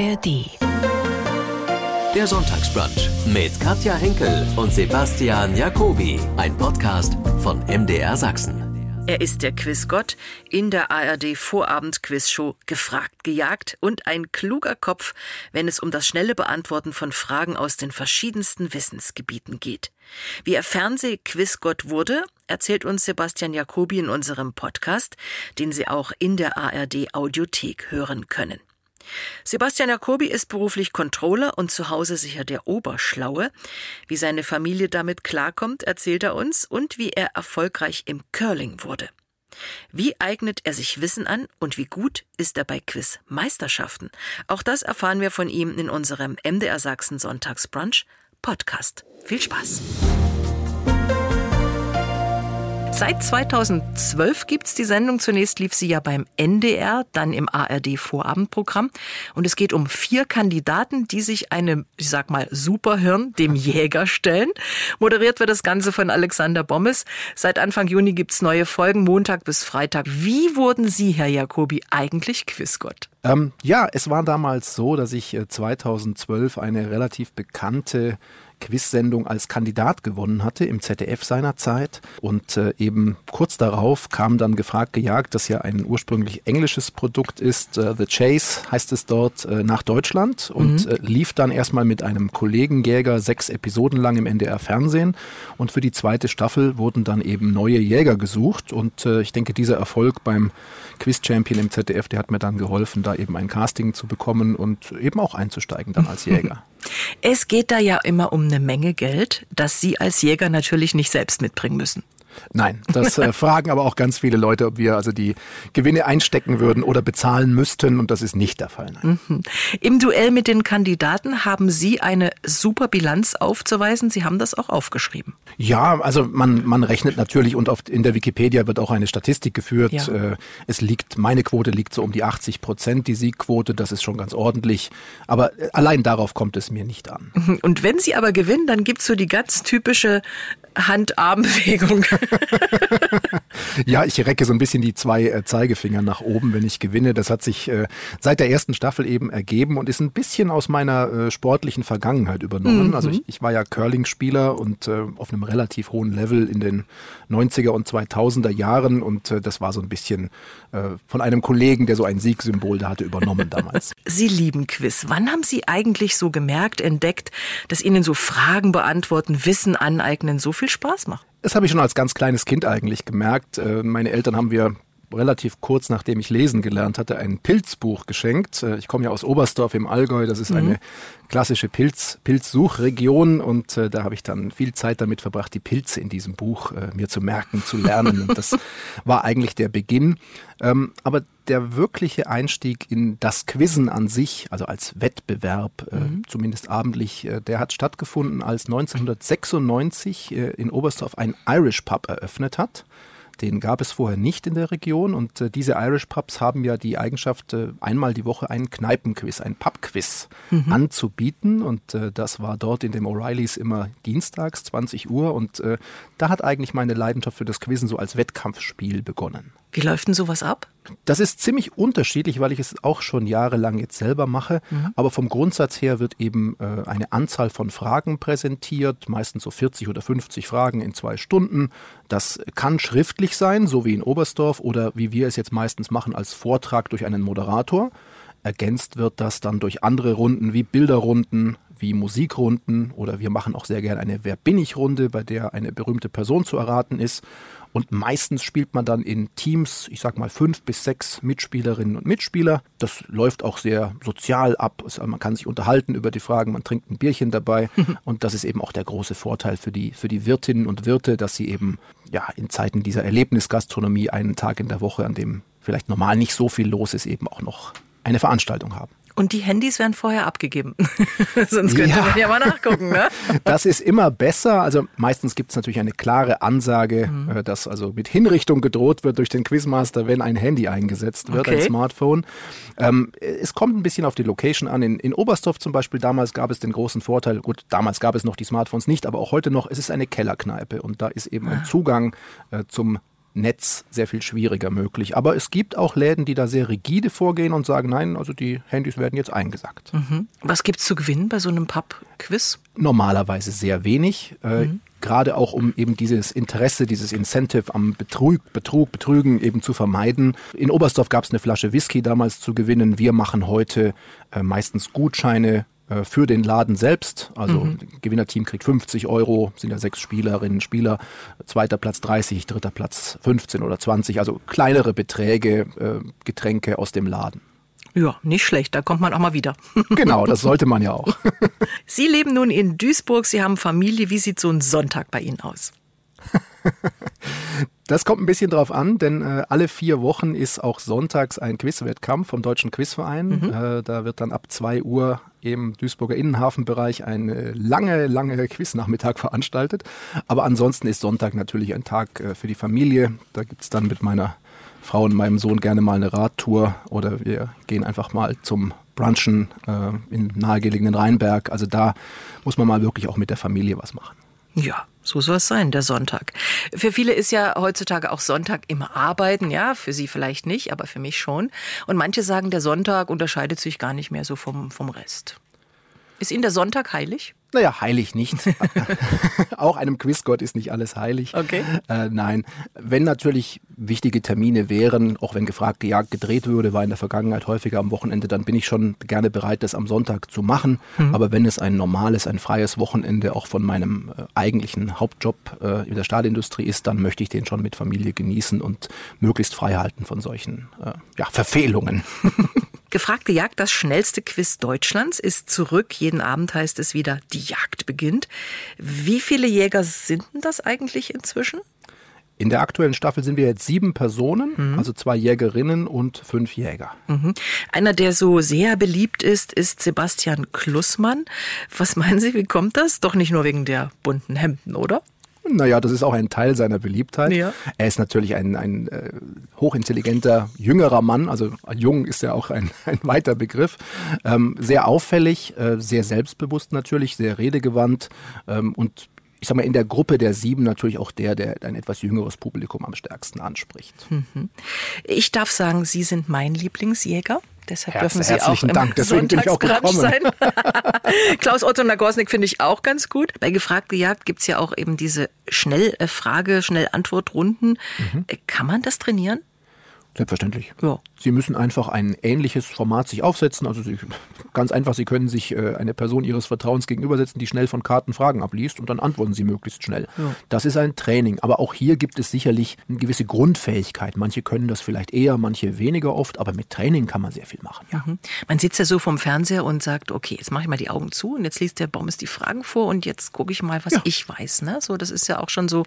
ARD. Der Sonntagsbrunch mit Katja Henkel und Sebastian Jacobi. Ein Podcast von MDR Sachsen. Er ist der Quizgott in der ARD Vorabend Quizshow gefragt, gejagt und ein kluger Kopf, wenn es um das schnelle Beantworten von Fragen aus den verschiedensten Wissensgebieten geht. Wie er Fernseh-Quizgott wurde, erzählt uns Sebastian Jacobi in unserem Podcast, den Sie auch in der ARD Audiothek hören können. Sebastian Jacobi ist beruflich Controller und zu Hause sicher der Oberschlaue. Wie seine Familie damit klarkommt, erzählt er uns und wie er erfolgreich im Curling wurde. Wie eignet er sich Wissen an und wie gut ist er bei Quiz-Meisterschaften? Auch das erfahren wir von ihm in unserem MDR Sachsen Sonntagsbrunch Podcast. Viel Spaß! Seit 2012 gibt's die Sendung. Zunächst lief sie ja beim NDR, dann im ARD-Vorabendprogramm. Und es geht um vier Kandidaten, die sich einem, ich sag mal, Superhirn, dem Jäger, stellen. Moderiert wird das Ganze von Alexander Bommes. Seit Anfang Juni gibt's neue Folgen, Montag bis Freitag. Wie wurden Sie, Herr Jacobi, eigentlich Quizgott? Ähm, ja, es war damals so, dass ich 2012 äh, eine relativ bekannte Quiz-Sendung als Kandidat gewonnen hatte im ZDF seinerzeit. Und äh, eben kurz darauf kam dann gefragt gejagt, das ja ein ursprünglich englisches Produkt ist, äh, The Chase heißt es dort, äh, nach Deutschland und mhm. Äh, lief dann erstmal mit einem Kollegenjäger sechs Episoden lang im NDR Fernsehen. Und für die zweite Staffel wurden dann eben neue Jäger gesucht. Und äh, ich denke, dieser Erfolg beim Quiz-Champion im ZDF, der hat mir dann geholfen, da eben ein Casting zu bekommen und eben auch einzusteigen dann als Jäger. Es geht da ja immer um eine Menge Geld, das Sie als Jäger natürlich nicht selbst mitbringen müssen. Nein, das äh, fragen aber auch ganz viele Leute, ob wir also die Gewinne einstecken würden oder bezahlen müssten und das ist nicht der Fall. Mhm. Im Duell mit den Kandidaten haben Sie eine super Bilanz aufzuweisen. Sie haben das auch aufgeschrieben. Ja, also man, man rechnet natürlich und auf, in der Wikipedia wird auch eine Statistik geführt. Ja. Äh, es liegt, meine Quote liegt so um die 80 Prozent, die Siegquote, das ist schon ganz ordentlich. Aber äh, allein darauf kommt es mir nicht an. Mhm. Und wenn Sie aber gewinnen, dann gibt es so die ganz typische Hand-Arm-Bewegung. ja, ich recke so ein bisschen die zwei äh, Zeigefinger nach oben, wenn ich gewinne. Das hat sich äh, seit der ersten Staffel eben ergeben und ist ein bisschen aus meiner äh, sportlichen Vergangenheit übernommen. Mhm. Also ich, ich, war ja Curling-Spieler und auf einem relativ hohen Level in den 90er und 2000er Jahren und das war so ein bisschen von einem Kollegen, der so ein Siegsymbol da hatte, übernommen damals. Sie lieben Quiz. Wann haben Sie eigentlich so gemerkt, entdeckt, dass Ihnen so Fragen beantworten, Wissen aneignen so viel Spaß macht? Das habe ich schon als ganz kleines Kind eigentlich gemerkt. Äh, meine Eltern haben wir relativ kurz nachdem ich lesen gelernt hatte, ein Pilzbuch geschenkt. Äh, ich komme ja aus Oberstdorf im Allgäu, das ist mhm. eine klassische Pilz, Pilzsuchregion und äh, da habe ich dann viel Zeit damit verbracht, die Pilze in diesem Buch äh, mir zu merken, zu lernen. Und das war eigentlich der Beginn. Ähm, aber der wirkliche Einstieg in das Quizzen an sich, also als Wettbewerb, äh, mhm. zumindest abendlich, äh, der hat stattgefunden, als 1996 äh, in Oberstdorf ein Irish Pub eröffnet hat. Den gab es vorher nicht in der Region und äh, diese Irish Pubs haben ja die Eigenschaft, äh, einmal die Woche einen Kneipenquiz, ein Pubquiz mhm. anzubieten und äh, das war dort in dem O'Reillys immer dienstags 20 Uhr und äh, da hat eigentlich meine Leidenschaft für das Quizzen so als Wettkampfspiel begonnen. Wie läuft denn sowas ab? Das ist ziemlich unterschiedlich, weil ich es auch schon jahrelang jetzt selber mache. Mhm. Aber vom Grundsatz her wird eben äh, eine Anzahl von Fragen präsentiert, meistens so 40 oder 50 Fragen in zwei Stunden. Das kann schriftlich sein, so wie in Oberstdorf oder wie wir es jetzt meistens machen als Vortrag durch einen Moderator. Ergänzt wird das dann durch andere Runden wie Bilderrunden, wie Musikrunden oder wir machen auch sehr gerne eine Wer bin ich Runde, bei der eine berühmte Person zu erraten ist. Und meistens spielt man dann in Teams, ich sag mal fünf bis sechs Mitspielerinnen und Mitspieler. Das läuft auch sehr sozial ab. Also man kann sich unterhalten über die Fragen, man trinkt ein Bierchen dabei. und das ist eben auch der große Vorteil für die, für die Wirtinnen und Wirte, dass sie eben ja in Zeiten dieser Erlebnisgastronomie einen Tag in der Woche, an dem vielleicht normal nicht so viel los ist, eben auch noch eine Veranstaltung haben. Und die Handys werden vorher abgegeben. Sonst könnte ja. man ja mal nachgucken. Ne? Das ist immer besser. Also meistens gibt es natürlich eine klare Ansage, mhm. Äh, dass also mit Hinrichtung gedroht wird durch den Quizmaster, wenn ein Handy eingesetzt wird, okay. ein Smartphone. Ähm, es kommt ein bisschen auf die Location an. In, in Oberstdorf zum Beispiel, damals gab es den großen Vorteil, gut, damals gab es noch die Smartphones nicht, aber auch heute noch, es ist eine Kellerkneipe und da ist eben ein ah. Zugang äh, zum Netz sehr viel schwieriger möglich. Aber es gibt auch Läden, die da sehr rigide vorgehen und sagen, nein, also die Handys werden jetzt eingesackt. Mhm. Was gibt es zu gewinnen bei so einem Pub-Quiz? Normalerweise sehr wenig. Äh, mhm. Gerade auch um eben dieses Interesse, dieses Incentive am Betrug, Betrug, Betrügen eben zu vermeiden. In Oberstdorf gab es eine Flasche Whisky damals zu gewinnen. Wir machen heute äh, meistens Gutscheine äh, für den Laden selbst. Also mhm. Gewinnerteam kriegt 50 Euro, sind ja sechs Spielerinnen Spieler. Zweiter Platz 30, dritter Platz 15 oder 20. Also kleinere Beträge, äh, Getränke aus dem Laden. Ja, nicht schlecht, da kommt man auch mal wieder. Genau, das sollte man ja auch. Sie leben nun in Duisburg, Sie haben Familie. Wie sieht so ein Sonntag bei Ihnen aus? Das kommt ein bisschen drauf an, denn äh, alle vier Wochen ist auch sonntags ein Quizwettkampf vom Deutschen Quizverein. Mhm. Äh, da wird dann ab 2 Uhr im Duisburger Innenhafenbereich ein äh, lange, lange Quiznachmittag veranstaltet. Aber ansonsten ist Sonntag natürlich ein Tag äh, für die Familie. Da gibt es dann mit meiner Frau und meinem Sohn gerne mal eine Radtour oder wir gehen einfach mal zum Brunchen äh, in nahegelegenen Rheinberg. Also da muss man mal wirklich auch mit der Familie was machen. Ja, so soll es sein, der Sonntag. Für viele ist ja heutzutage auch Sonntag immer arbeiten, ja, für Sie vielleicht nicht, aber für mich schon. Und manche sagen, der Sonntag unterscheidet sich gar nicht mehr so vom, vom Rest. Ist Ihnen der Sonntag heilig? Naja, heilig nicht. auch einem Quizgott ist nicht alles heilig. Okay. Äh, nein, wenn natürlich wichtige Termine wären, auch wenn gefragt, gejagt, gedreht würde, war in der Vergangenheit häufiger am Wochenende, dann bin ich schon gerne bereit, das am Sonntag zu machen. Mhm. Aber wenn es ein normales, ein freies Wochenende auch von meinem äh, eigentlichen Hauptjob äh, in der Stahlindustrie ist, dann möchte ich den schon mit Familie genießen und möglichst frei halten von solchen äh, ja, Verfehlungen. Gefragt gejagt, das schnellste Quiz Deutschlands ist zurück. Jeden Abend heißt es wieder, die Jagd beginnt. Wie viele Jäger sind denn das eigentlich inzwischen? In der aktuellen Staffel sind wir jetzt sieben Personen, mhm. also zwei Jägerinnen und fünf Jäger. Mhm. Einer, der so sehr beliebt ist, ist Sebastian Klussmann. Was meinen Sie, wie kommt das? Doch nicht nur wegen der bunten Hemden, oder? Naja, das ist auch ein Teil seiner Beliebtheit. Ja. Er ist natürlich ein, ein äh, hochintelligenter, jüngerer Mann, also jung ist ja auch ein, ein weiter Begriff. Ähm, sehr auffällig, äh, sehr selbstbewusst natürlich, sehr redegewandt ähm, und ich sag mal, in der Gruppe der sieben natürlich auch der, der ein etwas jüngeres Publikum am stärksten anspricht. Mhm. Ich darf sagen, Sie sind mein Lieblingsjäger. Deshalb Herz, dürfen Sie auch Dank. Deswegen bin ich auch gekommen. sein. Klaus Otto Nagosnik finde ich auch ganz gut. Bei Gefragt gejagt gibt es ja auch eben diese Schnellfrage, Schnellantwortrunden. Mhm. Kann man das trainieren? Selbstverständlich. Ja. Sie müssen einfach ein ähnliches Format sich aufsetzen. Also Sie, ganz einfach, Sie können sich äh, eine Person Ihres Vertrauens gegenübersetzen, die schnell von Karten Fragen abliest und dann antworten Sie möglichst schnell. Ja. Das ist ein Training. Aber auch hier gibt es sicherlich eine gewisse Grundfähigkeit. Manche können das vielleicht eher, manche weniger oft, aber mit Training kann man sehr viel machen. Ja. Mhm. Man sitzt ja so vom Fernseher und sagt, okay, jetzt mache ich mal die Augen zu und jetzt liest der Baum die Fragen vor und jetzt gucke ich mal, was ja. ich weiß. Ne? So, das ist ja auch schon so,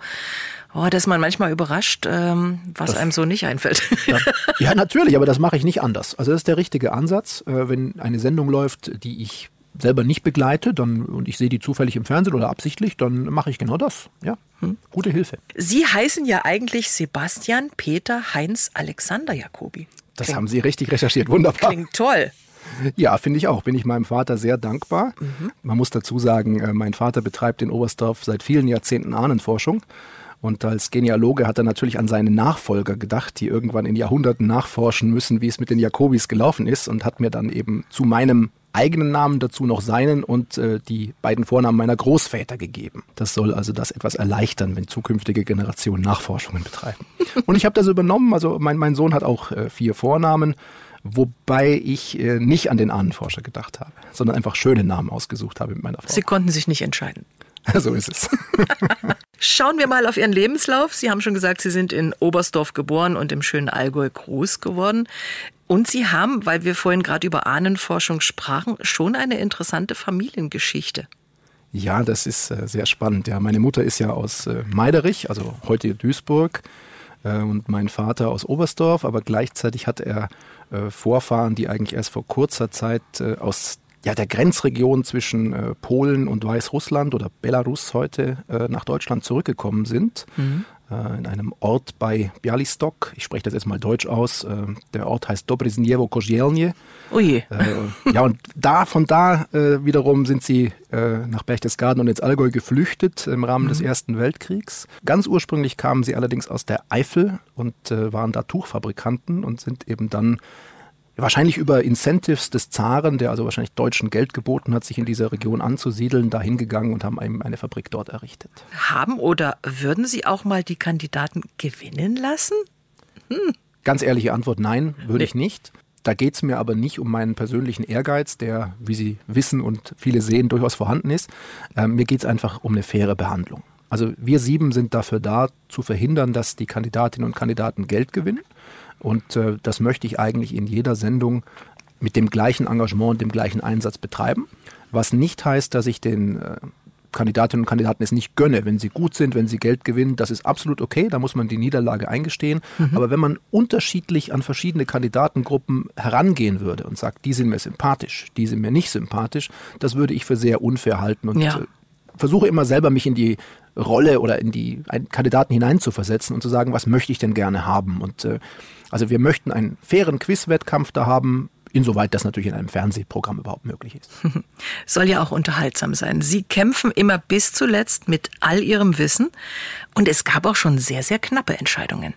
oh, dass man manchmal überrascht, ähm, was das, einem so nicht einfällt. Das, ja, natürlich, aber das mache ich nicht anders. Also das ist der richtige Ansatz. Äh, wenn eine Sendung läuft, die ich selber nicht begleite dann, und ich sehe die zufällig im Fernsehen oder absichtlich, dann mache ich genau das. Ja, hm. gute Hilfe. Sie heißen ja eigentlich Sebastian Peter Heinz Alexander Jacobi. Das Klingt. haben Sie richtig recherchiert. Wunderbar. Klingt toll. Ja, finde ich auch. Bin ich meinem Vater sehr dankbar. Mhm. Man muss dazu sagen, äh, mein Vater betreibt in Oberstdorf seit vielen Jahrzehnten Ahnenforschung. Und als Genealoge hat er natürlich an seine Nachfolger gedacht, die irgendwann in Jahrhunderten nachforschen müssen, wie es mit den Jakobis gelaufen ist und hat mir dann eben zu meinem eigenen Namen dazu noch seinen und äh, die beiden Vornamen meiner Großväter gegeben. Das soll also das etwas erleichtern, wenn zukünftige Generationen Nachforschungen betreiben. Und ich habe das übernommen, also mein, mein Sohn hat auch äh, vier Vornamen, wobei ich äh, nicht an den Ahnenforscher gedacht habe, sondern einfach schöne Namen ausgesucht habe mit meiner Frau. Sie konnten sich nicht entscheiden. So ist es. Schauen wir mal auf Ihren Lebenslauf. Sie haben schon gesagt, Sie sind in Oberstdorf geboren und im schönen Allgäu groß geworden. Und Sie haben, weil wir vorhin gerade über Ahnenforschung sprachen, schon eine interessante Familiengeschichte. Ja, das ist äh, sehr spannend. Ja, meine Mutter ist ja aus äh, Meiderich, also heute Duisburg, äh, und mein Vater aus Oberstdorf, aber gleichzeitig hat er Vorfahren, die eigentlich erst vor kurzer Zeit aus ja, der Grenzregion zwischen äh, Polen und Weißrussland oder Belarus heute äh, nach Deutschland zurückgekommen sind. Mhm. äh, in einem Ort bei Bialystok. Ich spreche das jetzt mal deutsch aus. Äh, der Ort heißt Dobreznievo Kozielnie. Oh je. Äh, ja, und da, von da äh, wiederum sind sie nach Berchtesgaden und ins Allgäu geflüchtet im Rahmen mhm. des Ersten Weltkriegs. Ganz ursprünglich kamen sie allerdings aus der Eifel und waren da Tuchfabrikanten und sind eben dann wahrscheinlich über Incentives des Zaren, der also wahrscheinlich deutschen Geld geboten hat, sich in dieser Region anzusiedeln, da hingegangen und haben eine Fabrik dort errichtet. Haben oder würden Sie auch mal die Kandidaten gewinnen lassen? Hm. Ganz ehrliche Antwort, nein, würde nee. ich nicht. Da geht es mir aber nicht um meinen persönlichen Ehrgeiz, der, wie Sie wissen und viele sehen, durchaus vorhanden ist. Ähm, mir geht es einfach um eine faire Behandlung. Also wir sieben sind dafür da, zu verhindern, dass die Kandidatinnen und Kandidaten Geld gewinnen. Und äh, das möchte ich eigentlich in jeder Sendung mit dem gleichen Engagement und dem gleichen Einsatz betreiben. Was nicht heißt, dass ich den äh, Kandidatinnen und Kandidaten es nicht gönne. Wenn sie gut sind, wenn sie Geld gewinnen, das ist absolut okay, da muss man die Niederlage eingestehen. Mhm. Aber wenn man unterschiedlich an verschiedene Kandidatengruppen herangehen würde und sagt, die sind mir sympathisch, die sind mir nicht sympathisch, das würde ich für sehr unfair halten und ja. Äh, versuche immer selber mich in die Rolle oder in die Kandidaten hineinzuversetzen und zu sagen, was möchte ich denn gerne haben. Und äh, also wir möchten einen fairen Quizwettkampf da haben, insoweit das natürlich in einem Fernsehprogramm überhaupt möglich ist. Soll ja auch unterhaltsam sein. Sie kämpfen immer bis zuletzt mit all Ihrem Wissen und es gab auch schon sehr, sehr knappe Entscheidungen.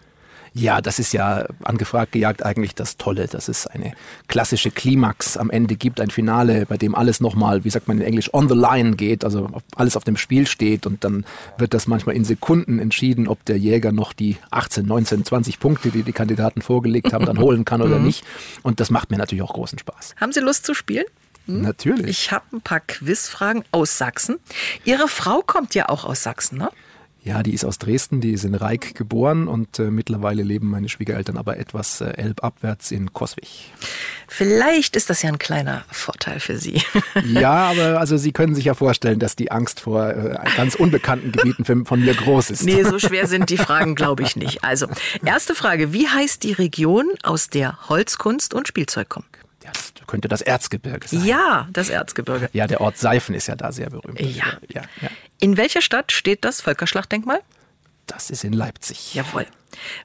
Ja, das ist ja angefragt gejagt eigentlich das Tolle, dass es eine klassische Klimax am Ende gibt, ein Finale, bei dem alles nochmal, wie sagt man in Englisch, on the line geht, also alles auf dem Spiel steht und dann wird das manchmal in Sekunden entschieden, ob der Jäger noch die 18, 19, 20 Punkte, die die Kandidaten vorgelegt haben, dann holen kann oder mhm. nicht. Und das macht mir natürlich auch großen Spaß. Haben Sie Lust zu spielen? Hm? Natürlich. Ich habe ein paar Quizfragen aus Sachsen. Ihre Frau kommt ja auch aus Sachsen, ne? Ja, die ist aus Dresden, die ist in Reik geboren und äh, mittlerweile leben meine Schwiegereltern aber etwas äh, elbabwärts in Koswig. Vielleicht ist das ja ein kleiner Vorteil für Sie. ja, aber also Sie können sich ja vorstellen, dass die Angst vor äh, ganz unbekannten Gebieten für, von mir groß ist. Nee, so schwer sind die Fragen, glaube ich nicht. Also, erste Frage, wie heißt die Region, aus der Holzkunst und Spielzeug kommen? Könnte das Erzgebirge sein. Ja, das Erzgebirge. Ja, der Ort Seifen ist ja da sehr berühmt. Ja. ja, ja. In welcher Stadt steht das Völkerschlachtdenkmal? Das ist in Leipzig. Jawohl.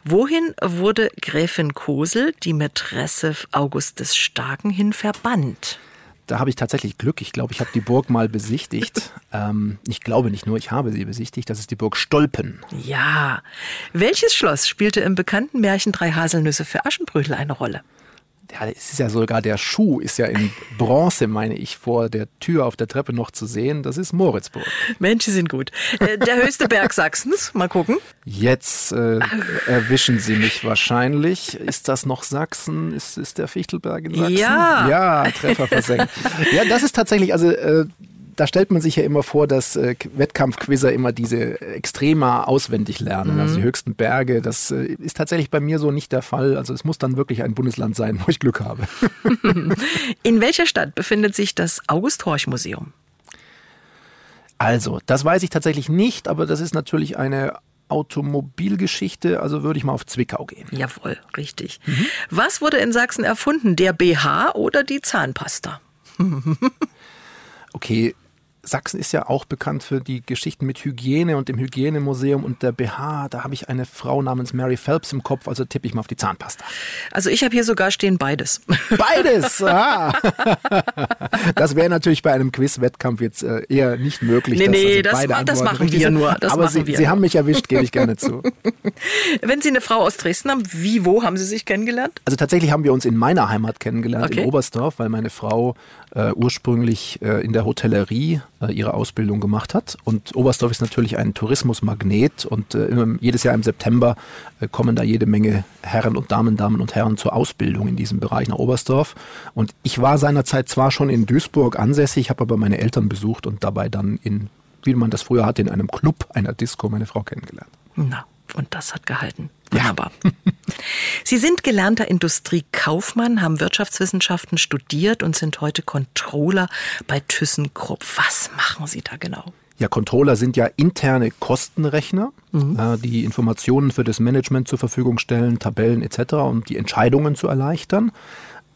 Wohin wurde Gräfin Kosel, die Mätresse August des Starken, hin verbannt? Da habe ich tatsächlich Glück. Ich glaube, ich habe die Burg mal besichtigt. ähm, ich glaube nicht nur, ich habe sie besichtigt. Das ist die Burg Stolpen. Ja. Welches Schloss spielte im bekannten Märchen Drei Haselnüsse für Aschenbrödel eine Rolle? Ja, es ist ja sogar der Schuh, ist ja in Bronze, meine ich, vor der Tür auf der Treppe noch zu sehen. Das ist Moritzburg. Menschen sind gut. Äh, der höchste Berg Sachsens, mal gucken. Jetzt äh, erwischen Sie mich wahrscheinlich. Ist das noch Sachsen? Ist, ist der Fichtelberg in Sachsen? Ja. Ja, Treffer versenkt. ja, das ist tatsächlich, also äh, da stellt man sich ja immer vor, dass äh, Wettkampfquizzer immer diese Extrema auswendig lernen, mhm. also die höchsten Berge. Das äh, ist tatsächlich bei mir so nicht der Fall. Also es muss dann wirklich ein Bundesland sein, wo ich Glück habe. In welcher Stadt befindet sich das August-Horch-Museum? Also, das weiß ich tatsächlich nicht, aber das ist natürlich eine Automobilgeschichte, also würde ich mal auf Zwickau gehen. Jawohl, richtig. Mhm. Was wurde in Sachsen erfunden, der BH oder die Zahnpasta? okay, Sachsen ist ja auch bekannt für die Geschichten mit Hygiene und dem Hygienemuseum und der BH. Da habe ich eine Frau namens Mary Phelps im Kopf, also tippe ich mal auf die Zahnpasta. Also ich habe hier sogar stehen beides. Beides! Ah. Das wäre natürlich bei einem Quiz-Wettkampf jetzt äh, eher nicht möglich. Nee, nee, das, das machen wir nur. Das Aber Sie, Sie haben mich erwischt, gebe ich gerne zu. Wenn Sie eine Frau aus Dresden haben, wie, wo haben Sie sich kennengelernt? Also tatsächlich haben wir uns in meiner Heimat kennengelernt, okay. in Oberstdorf, weil meine Frau äh, ursprünglich äh, in der Hotellerie äh, ihre Ausbildung gemacht hat. Und Oberstdorf ist natürlich ein Tourismusmagnet und äh, jedes Jahr im September äh, kommen da jede Menge Herren und Damen, Damen und Herren zur Ausbildung in diesem Bereich nach Oberstdorf. Und ich war seinerzeit zwar schon in Duisburg ansässig, habe aber meine Eltern besucht und dabei dann in, wie man das früher hatte, in einem Club, einer Disco meine Frau kennengelernt. Na, und das hat gehalten. Wunderbar. Ja. Sie sind gelernter Industriekaufmann, haben Wirtschaftswissenschaften studiert und sind heute Controller bei ThyssenKrupp. Was machen Sie da genau? Ja, Controller sind ja interne Kostenrechner, mhm. äh, die Informationen für das Management zur Verfügung stellen, Tabellen etc., um die Entscheidungen zu erleichtern.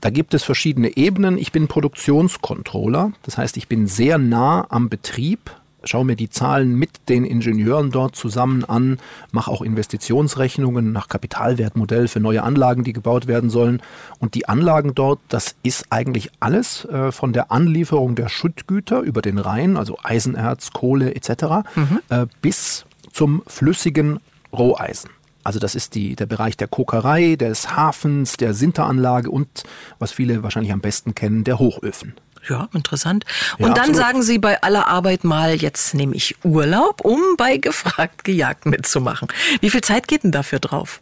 Da gibt es verschiedene Ebenen. Ich bin Produktionscontroller, das heißt, ich bin sehr nah am Betrieb schaue mir die Zahlen mit den Ingenieuren dort zusammen an, mache auch Investitionsrechnungen nach Kapitalwertmodell für neue Anlagen, die gebaut werden sollen. Und die Anlagen dort, das ist eigentlich alles äh, von der Anlieferung der Schüttgüter über den Rhein, also Eisenerz, Kohle etc., mhm. äh, bis zum flüssigen Roheisen. Also das ist die, der Bereich der Kokerei, des Hafens, der Sinteranlage und, was viele wahrscheinlich am besten kennen, der Hochöfen. Ja, interessant. Und ja, dann absolut. sagen Sie bei aller Arbeit mal, jetzt nehme ich Urlaub, um bei Gefragt gejagt mitzumachen. Wie viel Zeit geht denn dafür drauf?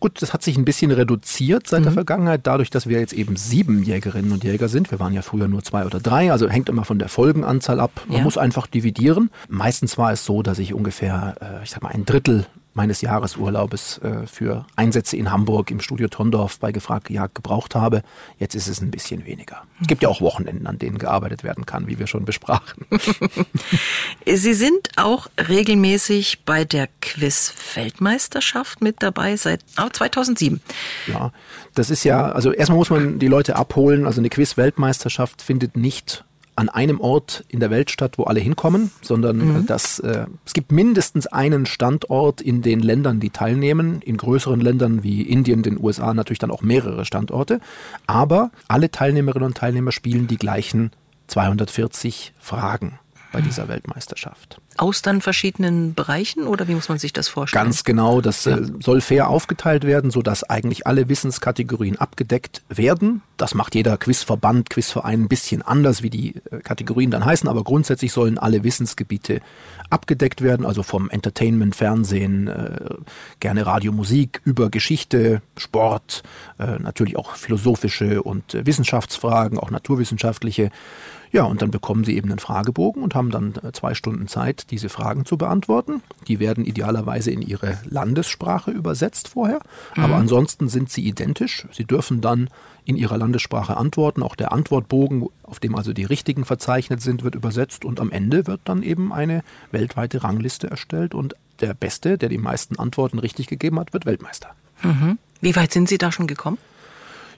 Gut, das hat sich ein bisschen reduziert seit mhm. der Vergangenheit, dadurch, dass wir jetzt eben sieben Jägerinnen und Jäger sind. Wir waren ja früher nur zwei oder drei, also hängt immer von der Folgenanzahl ab. Man ja. muss einfach dividieren. Meistens war es so, dass ich ungefähr, äh, ich sag mal, ein Drittel meines Jahresurlaubes äh, für Einsätze in Hamburg im Studio Tondorf bei Gefragt gejagt gebraucht habe. Jetzt ist es ein bisschen weniger. Es gibt ja auch Wochenenden, an denen gearbeitet werden kann, wie wir schon besprachen. Sie sind auch regelmäßig bei der Quiz-Weltmeisterschaft mit dabei seit 2007. Ja, das ist ja, also erstmal muss man die Leute abholen. Also eine Quiz-Weltmeisterschaft findet nicht an einem Ort in der Welt statt, wo alle hinkommen, sondern mhm. Äh, das, äh, es gibt mindestens einen Standort in den Ländern, die teilnehmen. In größeren Ländern wie Indien, den USA natürlich dann auch mehrere Standorte. Aber alle Teilnehmerinnen und Teilnehmer spielen die gleichen 240 Fragen bei dieser Weltmeisterschaft. Aus dann verschiedenen Bereichen oder wie muss man sich das vorstellen? Ganz genau, das ja. Äh, soll fair aufgeteilt werden, sodass eigentlich alle Wissenskategorien abgedeckt werden. Das macht jeder Quizverband, Quizverein ein bisschen anders, wie die äh, Kategorien dann heißen, aber grundsätzlich sollen alle Wissensgebiete abgedeckt werden, also vom Entertainment, Fernsehen, äh, gerne Radio, Musik, über Geschichte, Sport, natürlich auch philosophische und Wissenschaftsfragen, auch naturwissenschaftliche ja, und dann bekommen Sie eben einen Fragebogen und haben dann äh, zwei Stunden Zeit, diese Fragen zu beantworten. Die werden idealerweise in Ihre Landessprache übersetzt vorher, mhm. aber ansonsten sind sie identisch. Sie dürfen dann in Ihrer Landessprache antworten. Auch der Antwortbogen, auf dem also die richtigen verzeichnet sind, wird übersetzt und am Ende wird dann eben eine weltweite Rangliste erstellt und der Beste, der die meisten Antworten richtig gegeben hat, wird Weltmeister. Mhm. Wie weit sind Sie da schon gekommen?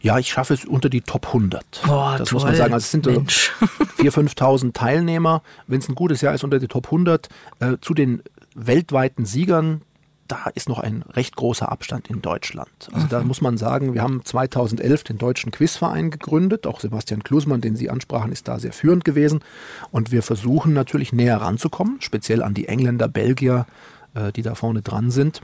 Ja, ich schaffe es unter die Top 100. Boah, das toll. muss man sagen. Also es sind Mensch. 4.000, 5.000 Teilnehmer. Wenn es ein gutes Jahr ist, unter die Top 100. Äh, zu den weltweiten Siegern, da ist noch ein recht großer Abstand in Deutschland. Also mhm. da muss man sagen, wir haben 2011 den Deutschen Quizverein gegründet. Auch Sebastian Klusmann, den Sie ansprachen, ist da sehr führend gewesen. Und wir versuchen natürlich näher ranzukommen, speziell an die Engländer, Belgier, äh, die da vorne dran sind.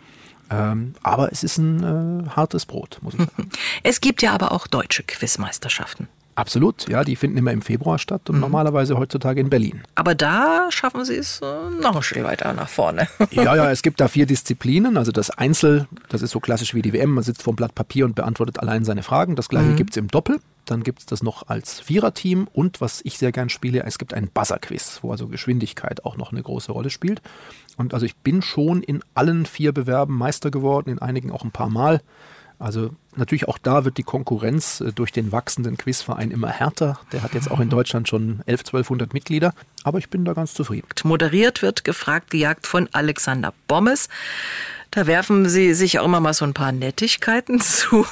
Ähm, aber es ist ein äh, hartes Brot, muss ich sagen. Es gibt ja aber auch deutsche Quizmeisterschaften. Absolut, ja, die finden immer im Februar statt und mhm. normalerweise heutzutage in Berlin. Aber da schaffen Sie es äh, noch ein Stück weiter nach vorne. ja, ja, es gibt da vier Disziplinen. Also das Einzel, das ist so klassisch wie die WM, man sitzt vor einem Blatt Papier und beantwortet allein seine Fragen. Das gleiche mhm. gibt es im Doppel. Dann gibt es das noch als Viererteam und was ich sehr gern spiele, es gibt ein Buzzer-Quiz, wo also Geschwindigkeit auch noch eine große Rolle spielt. Und also ich bin schon in allen vier Bewerben Meister geworden, in einigen auch ein paar Mal. Also natürlich auch da wird die Konkurrenz äh, durch den wachsenden Quizverein immer härter. Der hat jetzt auch in Deutschland schon 11, 1200 Mitglieder. Aber ich bin da ganz zufrieden. Moderiert wird gefragt gejagt von Alexander Bommes. Da werfen Sie sich auch immer mal so ein paar Nettigkeiten zu.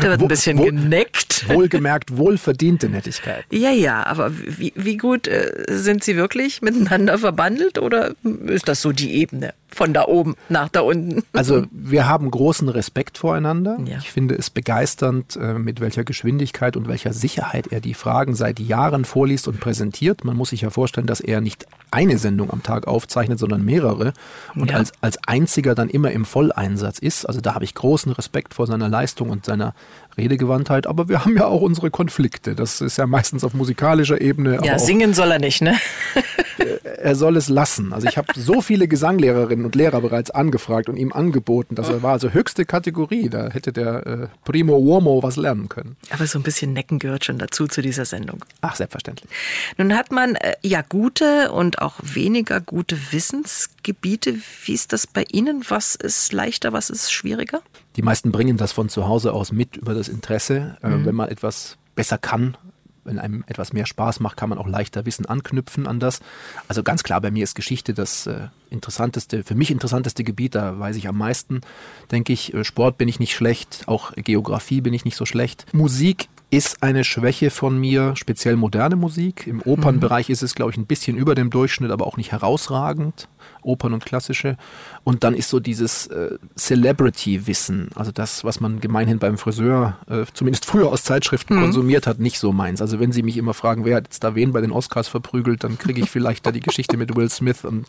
da wird ein bisschen wohl, geneckt. Wohlgemerkt, wohlverdiente Nettigkeiten. Ja, ja, aber wie, wie gut äh, sind Sie wirklich miteinander verbandelt oder ist das so die Ebene? Von da oben nach da unten. Also wir haben großen Respekt voreinander. Ja. Ich finde es begeisternd, äh, mit welcher Geschwindigkeit und welcher Sicherheit er die Fragen seit Jahren vorliest und präsentiert. Man muss sich ja vorstellen, dass er nicht eine Sendung am Tag aufzeichnet, sondern mehrere und ja. als, als einziger dann immer im Volleinsatz ist. Also da habe ich großen Respekt vor seiner Leistung und seiner Redegewandtheit, aber wir haben ja auch unsere Konflikte. Das ist ja meistens auf musikalischer Ebene. Ja, singen soll er nicht, ne? er soll es lassen. Also ich habe so viele Gesanglehrerinnen und Lehrer bereits angefragt und ihm angeboten. Das war also höchste Kategorie. Da hätte der äh, Primo Uomo was lernen können. Aber so ein bisschen Necken gehört schon dazu zu dieser Sendung. Ach, selbstverständlich. Nun hat man äh, ja gute und auch weniger gute Wissensgebiete. Wie ist das bei Ihnen? Was ist leichter, was ist schwieriger? Die meisten bringen das von zu Hause aus mit über das Interesse. Äh, mhm. Wenn man etwas besser kann, wenn einem etwas mehr Spaß macht, kann man auch leichter Wissen anknüpfen an das. Also ganz klar, bei mir ist Geschichte das äh, interessanteste, für mich interessanteste Gebiet, da weiß ich am meisten, denke ich. Äh, Sport bin ich nicht schlecht, auch Geografie bin ich nicht so schlecht. Musik ist eine Schwäche von mir, speziell moderne Musik. Im Opernbereich mhm. ist es, glaube ich, ein bisschen über dem Durchschnitt, aber auch nicht herausragend. Opern und klassische. Und dann ist so dieses äh, Celebrity-Wissen, also das, was man gemeinhin beim Friseur, äh, zumindest früher aus Zeitschriften mhm. konsumiert hat, nicht so meins. Also wenn Sie mich immer fragen, wer hat jetzt da wen bei den Oscars verprügelt, dann kriege ich vielleicht da die Geschichte mit Will Smith und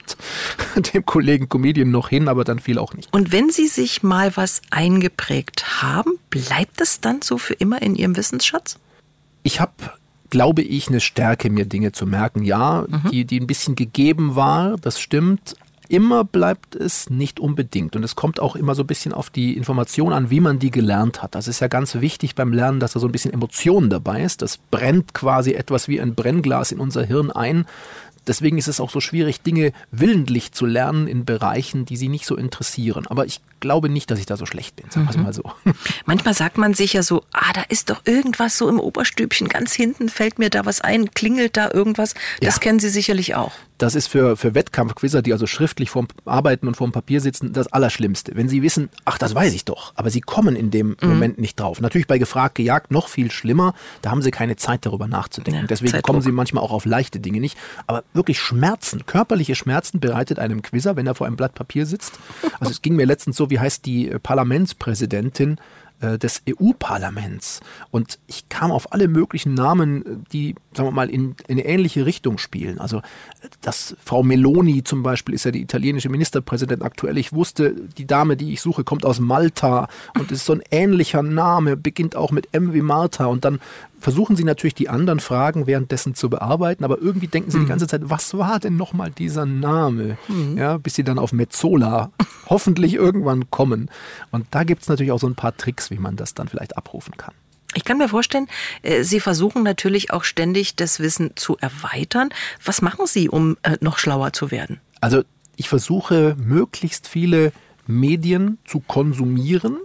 dem Kollegen Comedian noch hin, aber dann viel auch nicht. Und wenn Sie sich mal was eingeprägt haben, bleibt das dann so für immer in Ihrem Wissensschatz? Ich habe glaube ich, eine Stärke, mir Dinge zu merken. Ja, mhm. die, die ein bisschen gegeben war, das stimmt, Immer bleibt es nicht unbedingt. Und es kommt auch immer so ein bisschen auf die Information an, wie man die gelernt hat. Das ist ja ganz wichtig beim Lernen, dass da so ein bisschen Emotion dabei ist. Das brennt quasi etwas wie ein Brennglas in unser Hirn ein. Deswegen ist es auch so schwierig, Dinge willentlich zu lernen in Bereichen, die sie nicht so interessieren. Aber ich glaube nicht, dass ich da so schlecht bin, sagen wir mhm. mal so. Manchmal sagt man sich ja so, ah, da ist doch irgendwas so im Oberstübchen, ganz hinten fällt mir da was ein, klingelt da irgendwas. Das ja. kennen Sie sicherlich auch. Das ist für, für Wettkampfquizzer, die also schriftlich vorm Arbeiten und vorm Papier sitzen, das Allerschlimmste. Wenn sie wissen, ach, das weiß ich doch, aber sie kommen in dem mhm. Moment nicht drauf. Natürlich bei gefragt, gejagt noch viel schlimmer, da haben sie keine Zeit darüber nachzudenken. Ja, Deswegen Zeitdruck. kommen sie manchmal auch auf leichte Dinge nicht. Aber wirklich Schmerzen, körperliche Schmerzen bereitet einem Quizzer, wenn er vor einem Blatt Papier sitzt. Also es ging mir letztens so, wie heißt die äh, Parlamentspräsidentin äh, des EU-Parlaments. Und ich kam auf alle möglichen Namen, die, sagen wir mal, in, in, eine ähnliche Richtung spielen. Also, dass Frau Meloni zum Beispiel ist ja die italienische Ministerpräsidentin aktuell. Ich wusste, die Dame, die ich suche, kommt aus Malta und ist so ein ähnlicher Name, beginnt auch mit M wie Martha und dann versuchen sie natürlich die anderen Fragen währenddessen zu bearbeiten, aber irgendwie denken sie mhm. die ganze Zeit, was war denn nochmal dieser Name? Mhm. Ja, bis sie dann auf Mezzola hoffentlich irgendwann kommen. Und da gibt es natürlich auch so ein paar Tricks, wie man das dann vielleicht abrufen kann. Ich kann mir vorstellen, äh, Sie versuchen natürlich auch ständig das Wissen zu erweitern. Was machen Sie, um äh, noch schlauer zu werden? Also ich versuche möglichst viele Medien zu konsumieren,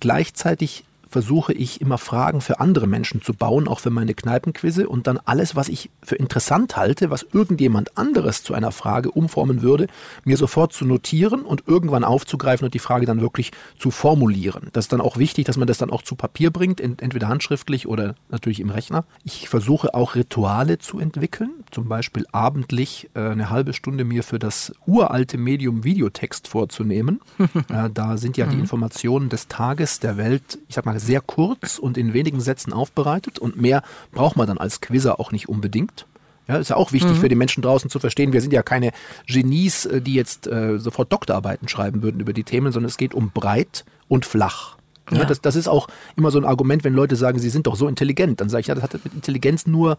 gleichzeitig versuche ich immer Fragen für andere Menschen zu bauen, auch für meine Kneipenquizze und dann alles, was ich für interessant halte, was irgendjemand anderes zu einer Frage umformen würde, mir sofort zu notieren und irgendwann aufzugreifen und die Frage dann wirklich zu formulieren. Das ist dann auch wichtig, dass man das dann auch zu Papier bringt, entweder handschriftlich oder natürlich im Rechner. Ich versuche auch Rituale zu entwickeln, zum Beispiel abendlich äh, eine halbe Stunde mir für das uralte Medium Videotext vorzunehmen. da sind ja die mhm. Informationen des Tages, der Welt, ich sag mal, sehr kurz und in wenigen Sätzen aufbereitet und mehr braucht man dann als Quizzer auch nicht unbedingt. Ja, ist ja auch wichtig mhm. für die Menschen draußen zu verstehen. Wir sind ja keine Genies, äh, die jetzt äh, sofort Doktorarbeiten schreiben würden über die Themen, sondern es geht um breit und flach. Ja, ja. Das, das ist auch immer so ein Argument, wenn Leute sagen, sie sind doch so intelligent. Dann sage ich, ja, das hat mit Intelligenz nur,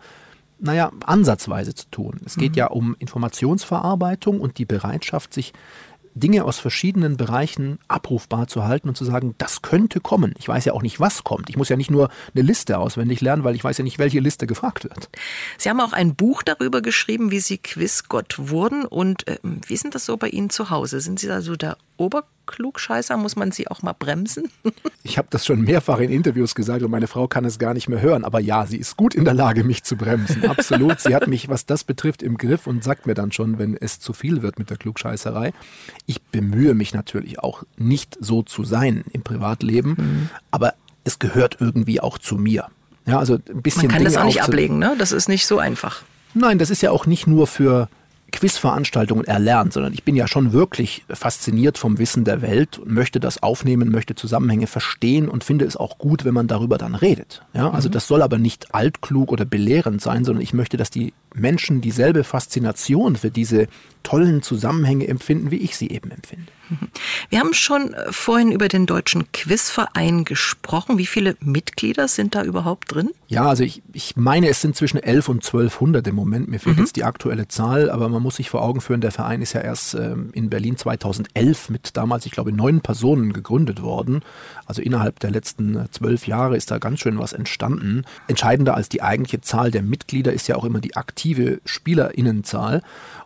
naja, ansatzweise zu tun. Es geht mhm. ja um Informationsverarbeitung und die Bereitschaft, sich Dinge aus verschiedenen Bereichen abrufbar zu halten und zu sagen, das könnte kommen. Ich weiß ja auch nicht, was kommt. Ich muss ja nicht nur eine Liste auswendig lernen, weil ich weiß ja nicht, welche Liste gefragt wird. Sie haben auch ein Buch darüber geschrieben, wie Sie Quizgott wurden. Und äh, wie ist denn das so bei Ihnen zu Hause? Sind Sie da so der Oberklugscheißer? Muss man Sie auch mal bremsen? Ich habe das schon mehrfach in Interviews gesagt und meine Frau kann es gar nicht mehr hören. Aber ja, sie ist gut in der Lage, mich zu bremsen. Absolut. sie hat mich, was das betrifft, im Griff und sagt mir dann schon, wenn es zu viel wird mit der Klugscheißerei. Ich bemühe mich natürlich auch nicht so zu sein im Privatleben, mhm. aber es gehört irgendwie auch zu mir. Ja, also ein bisschen. Man kann Dinge das auch nicht ablegen, ne? Das ist nicht so einfach. Nein, das ist ja auch nicht nur für Quizveranstaltungen erlernt, sondern ich bin ja schon wirklich fasziniert vom Wissen der Welt und möchte das aufnehmen, möchte Zusammenhänge verstehen und finde es auch gut, wenn man darüber dann redet. Ja, also mhm. das soll aber nicht altklug oder belehrend sein, sondern ich möchte, dass die Menschen dieselbe Faszination für diese tollen Zusammenhänge empfinden, wie ich sie eben empfinde. Wir haben schon vorhin über den Deutschen Quizverein gesprochen. Wie viele Mitglieder sind da überhaupt drin? Ja, also ich, ich meine, es sind zwischen 11 und 1200 im Moment. Mir fehlt mhm. jetzt die aktuelle Zahl, aber man muss sich vor Augen führen, der Verein ist ja erst ähm, in Berlin 2011 mit damals, ich glaube, neun Personen gegründet worden. Also innerhalb der letzten äh, zwölf Jahre ist da ganz schön was entstanden. Entscheidender als die eigentliche Zahl der Mitglieder ist ja auch immer die aktive Spielerinnenzahl.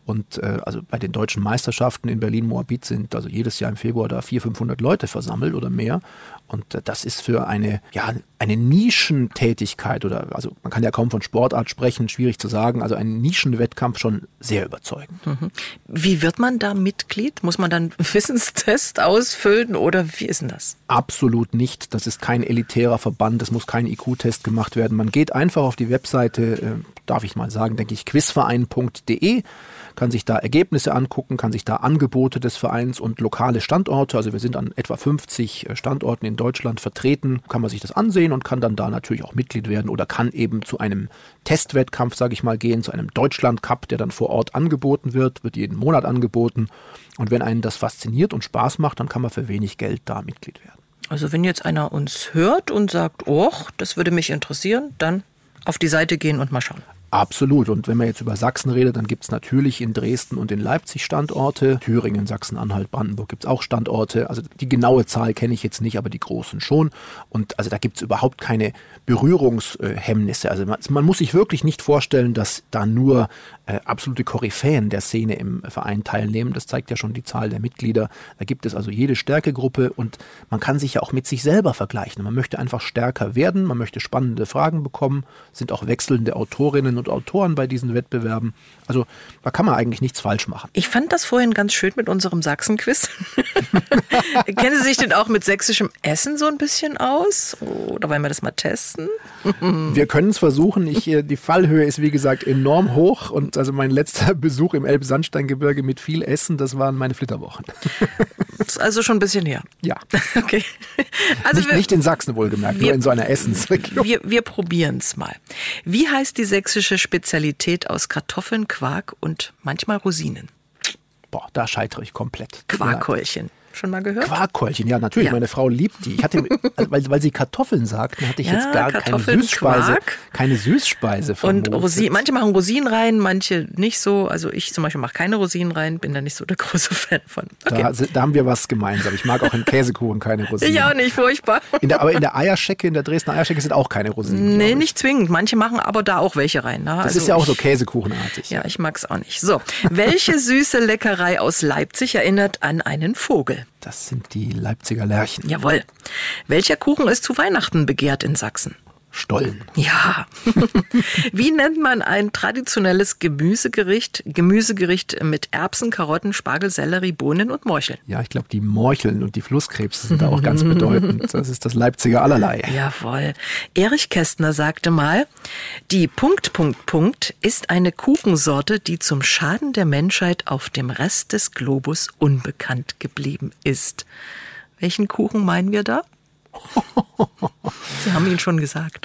Und äh, also bei den deutschen Meisterschaften in Berlin-Moabit sind also jedes Jahr im Februar da 400, 500 Leute versammelt oder mehr. Und das ist für eine, ja, eine Nischentätigkeit oder, also man kann ja kaum von Sportart sprechen, schwierig zu sagen, also ein Nischenwettkampf schon sehr überzeugend. Mhm. Wie wird man da Mitglied? Muss man dann Wissenstest ausfüllen oder wie ist denn das? Absolut nicht. Das ist kein elitärer Verband, es muss kein IQ-Test gemacht werden. Man geht einfach auf die Webseite, äh, darf ich mal sagen, denke ich, quizverein.de kann sich da Ergebnisse angucken, kann sich da Angebote des Vereins und lokale Standorte, also wir sind an etwa 50 äh, Standorten in Deutschland vertreten, kann man sich das ansehen und kann dann da natürlich auch Mitglied werden oder kann eben zu einem Testwettkampf, sage ich mal, gehen, zu einem Deutschland Cup, der dann vor Ort angeboten wird, wird jeden Monat angeboten. Und wenn einen das fasziniert und Spaß macht, dann kann man für wenig Geld da Mitglied werden. Also wenn jetzt einer uns hört und sagt, oh, das würde mich interessieren, dann auf die Seite gehen und mal schauen. Absolut. Und wenn man jetzt über Sachsen redet, dann gibt es natürlich in Dresden und in Leipzig Standorte. Thüringen, Sachsen-Anhalt, Brandenburg gibt es auch Standorte. Also die genaue Zahl kenne ich jetzt nicht, aber die großen schon. Und also da gibt es überhaupt keine Berührungshemmnisse. Also man, man, muss sich wirklich nicht vorstellen, dass da nur äh, absolute Koryphäen der Szene im Verein teilnehmen. Das zeigt ja schon die Zahl der Mitglieder. Da gibt es also jede Stärkegruppe und man kann sich ja auch mit sich selber vergleichen. Man möchte einfach stärker werden, man möchte spannende Fragen bekommen, sind auch wechselnde Autorinnen und Autoren bei diesen Wettbewerben. Also da kann man eigentlich nichts falsch machen. Ich fand das vorhin ganz schön mit unserem Sachsen-Quiz. Kennen Sie sich denn auch mit sächsischem Essen so ein bisschen aus? Oder wollen wir das mal testen? wir können es versuchen. Ich, äh, die Fallhöhe ist wie gesagt enorm hoch und also mein letzter Besuch im Elbsandsteingebirge mit viel Essen, das waren meine Flitterwochen. also schon ein bisschen her. Ja. Okay. Also nicht, wir, nicht in Sachsen wohlgemerkt, wir, nur in so einer Essensregion. Wir, wir probieren es mal. Wie heißt die sächsische Spezialität aus Kartoffeln, Quark und manchmal Rosinen? Boah, da scheitere ich komplett. Quarkhäulchen schon mal gehört? Quarkkeulchen, ja, natürlich. Ja. Meine Frau liebt die. Ich hatte, also, weil, weil sie Kartoffeln sagten, hatte ich ja, jetzt gar keine Süßspeise, Quark. keine Süßspeise Und Rosinen, manche machen Rosinen rein, manche nicht so. Also ich zum Beispiel mache keine Rosinen rein, bin da nicht so der große Fan von. Okay. Da, da, haben wir was gemeinsam. Ich mag auch in Käsekuchen keine Rosinen. Ich auch nicht, furchtbar. In der, aber in der Eierschecke, in der Dresdner Eierschecke sind auch keine Rosinen. Nee, nicht zwingend. Manche machen aber da auch welche rein. Ne? Das also ist ja auch so Käsekuchenartig. Ja, ich mag es auch nicht. So, welche süße Leckerei aus Leipzig erinnert an einen Vogel? Das sind die Leipziger Lerchen. Jawohl. Welcher Kuchen ist zu Weihnachten begehrt in Sachsen? Stollen. Ja. Wie nennt man ein traditionelles Gemüsegericht? Gemüsegericht mit Erbsen, Karotten, Spargel, Sellerie, Bohnen und Morcheln. Ja, ich glaube, die Morcheln und die Flusskrebse sind da auch ganz bedeutend. Das ist das Leipziger allerlei. Jawohl. Erich Kästner sagte mal, die Punkt, Punkt, Punkt ist eine Kuchensorte, die zum Schaden der Menschheit auf dem Rest des Globus unbekannt geblieben ist. Welchen Kuchen meinen wir da? Sie haben ihn schon gesagt.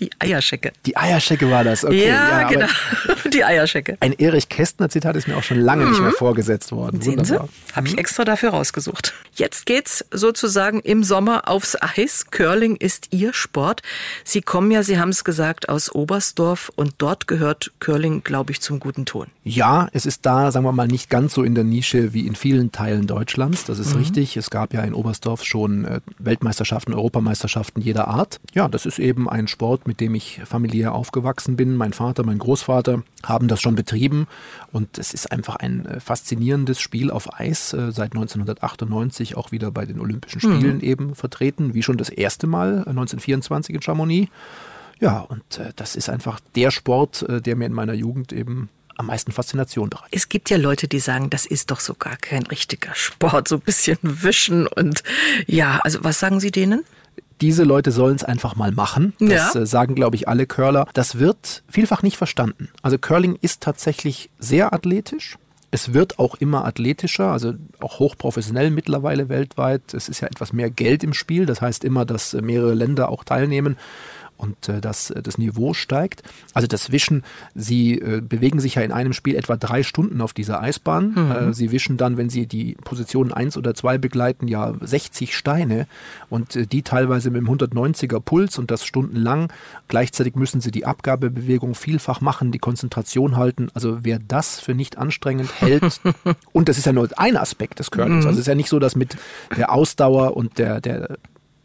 Die Eierschecke. Die Eierschecke war das, okay. Ja, ja genau. Die Eierschecke. Ein Erich Kästner-Zitat ist mir auch schon lange mhm. nicht mehr mhm. vorgesetzt worden. Sehen Sie? Habe ich mhm. extra dafür rausgesucht. Jetzt geht's sozusagen im Sommer aufs Eis. Curling ist Ihr Sport. Sie kommen ja, Sie haben es gesagt, aus Oberstdorf und dort gehört Curling, glaube ich, zum guten Ton. Ja, es ist da, sagen wir mal, nicht ganz so in der Nische wie in vielen Teilen Deutschlands. Das ist mhm. richtig. Es gab ja in Oberstdorf schon äh, Weltmeisterschaften, Europameisterschaften jeder Art. Ja, das ist eben ein Sport, mit dem ich familiär aufgewachsen bin. Mein Vater, mein Großvater haben das schon betrieben und es ist einfach ein äh, faszinierendes Spiel auf Eis, äh, seit 1998 auch wieder bei den Olympischen Spielen mhm. eben vertreten, wie schon das erste Mal 1924 äh, in Chamonix. Ja, und das ist einfach der Sport, der mir in meiner Jugend eben am meisten Faszination bereitet. Es gibt ja Leute, die sagen, das ist doch so gar kein richtiger Sport, so ein bisschen wischen und ja, also was sagen Sie denen? Diese Leute sollen es einfach mal machen. Das ja. Äh, sagen, glaube ich, alle Curler. Das wird vielfach nicht verstanden. Also Curling ist tatsächlich sehr athletisch. Es wird auch immer athletischer, also auch hochprofessionell mittlerweile weltweit. Es ist ja etwas mehr Geld im Spiel. Das heißt immer, dass äh, mehrere Länder auch teilnehmen und äh, dass äh, das Niveau steigt. Also das Wischen, sie äh, bewegen sich ja in einem Spiel etwa drei Stunden auf dieser Eisbahn. Mhm. Äh, sie wischen dann, wenn sie die Positionen 1 oder 2 begleiten, ja 60 Steine und äh, die teilweise mit dem 190er Puls und das stundenlang. Gleichzeitig müssen sie die Abgabebewegung vielfach machen, die Konzentration halten. Also wer das für nicht anstrengend hält, und das ist ja nur ein Aspekt des Curlings. Mhm. Also es ist ja nicht so, dass mit der Ausdauer und der, der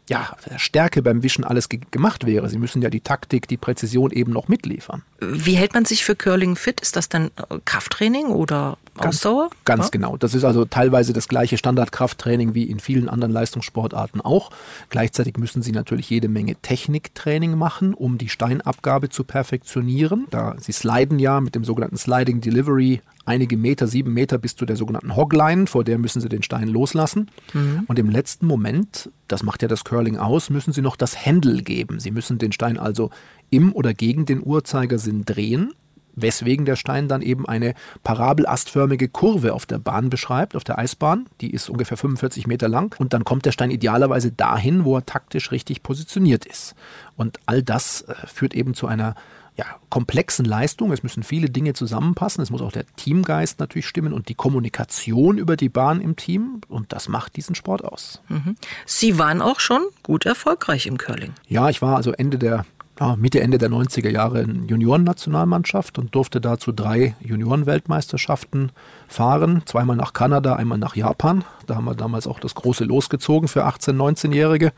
ja, Stärke beim Wischen alles ge gemacht wäre. Sie müssen ja die Taktik, die Präzision eben noch mitliefern. Wie hält man sich für Curling fit? Ist das dann äh, Krafttraining oder Ausdauer? Ganz ja? genau. Das ist also teilweise das gleiche Standardkrafttraining wie in vielen anderen Leistungssportarten auch. Gleichzeitig müssen sie natürlich jede Menge Techniktraining machen, um die Steinabgabe zu perfektionieren. Da sie sliden ja mit dem sogenannten Sliding Delivery einige Meter, sieben Meter bis zu der sogenannten Hogline, vor der müssen sie den Stein loslassen. Mhm. Und im letzten Moment, das macht ja das Curling aus, müssen sie noch das Händel geben. Sie müssen den Stein also im oder gegen den Uhrzeigersinn drehen weswegen der Stein dann eben eine parabelastförmige Kurve auf der Bahn beschreibt, auf der Eisbahn. Die ist ungefähr 45 Meter lang und dann kommt der Stein idealerweise dahin, wo er taktisch richtig positioniert ist. Und all das äh, führt eben zu einer ja, komplexen Leistung. Es müssen viele Dinge zusammenpassen. Es muss auch der Teamgeist natürlich stimmen und die Kommunikation über die Bahn im Team. Und das macht diesen Sport aus. Mhm. Sie waren auch schon gut erfolgreich im Curling. Ja, ich war also Ende der ja, Mitte, Ende der 90er Jahre in Juniorennationalmannschaft und durfte dazu drei Juniorenweltmeisterschaften fahren. Zweimal nach Kanada, einmal nach Japan. Da haben wir damals auch das große losgezogen für 18-, 19-Jährige,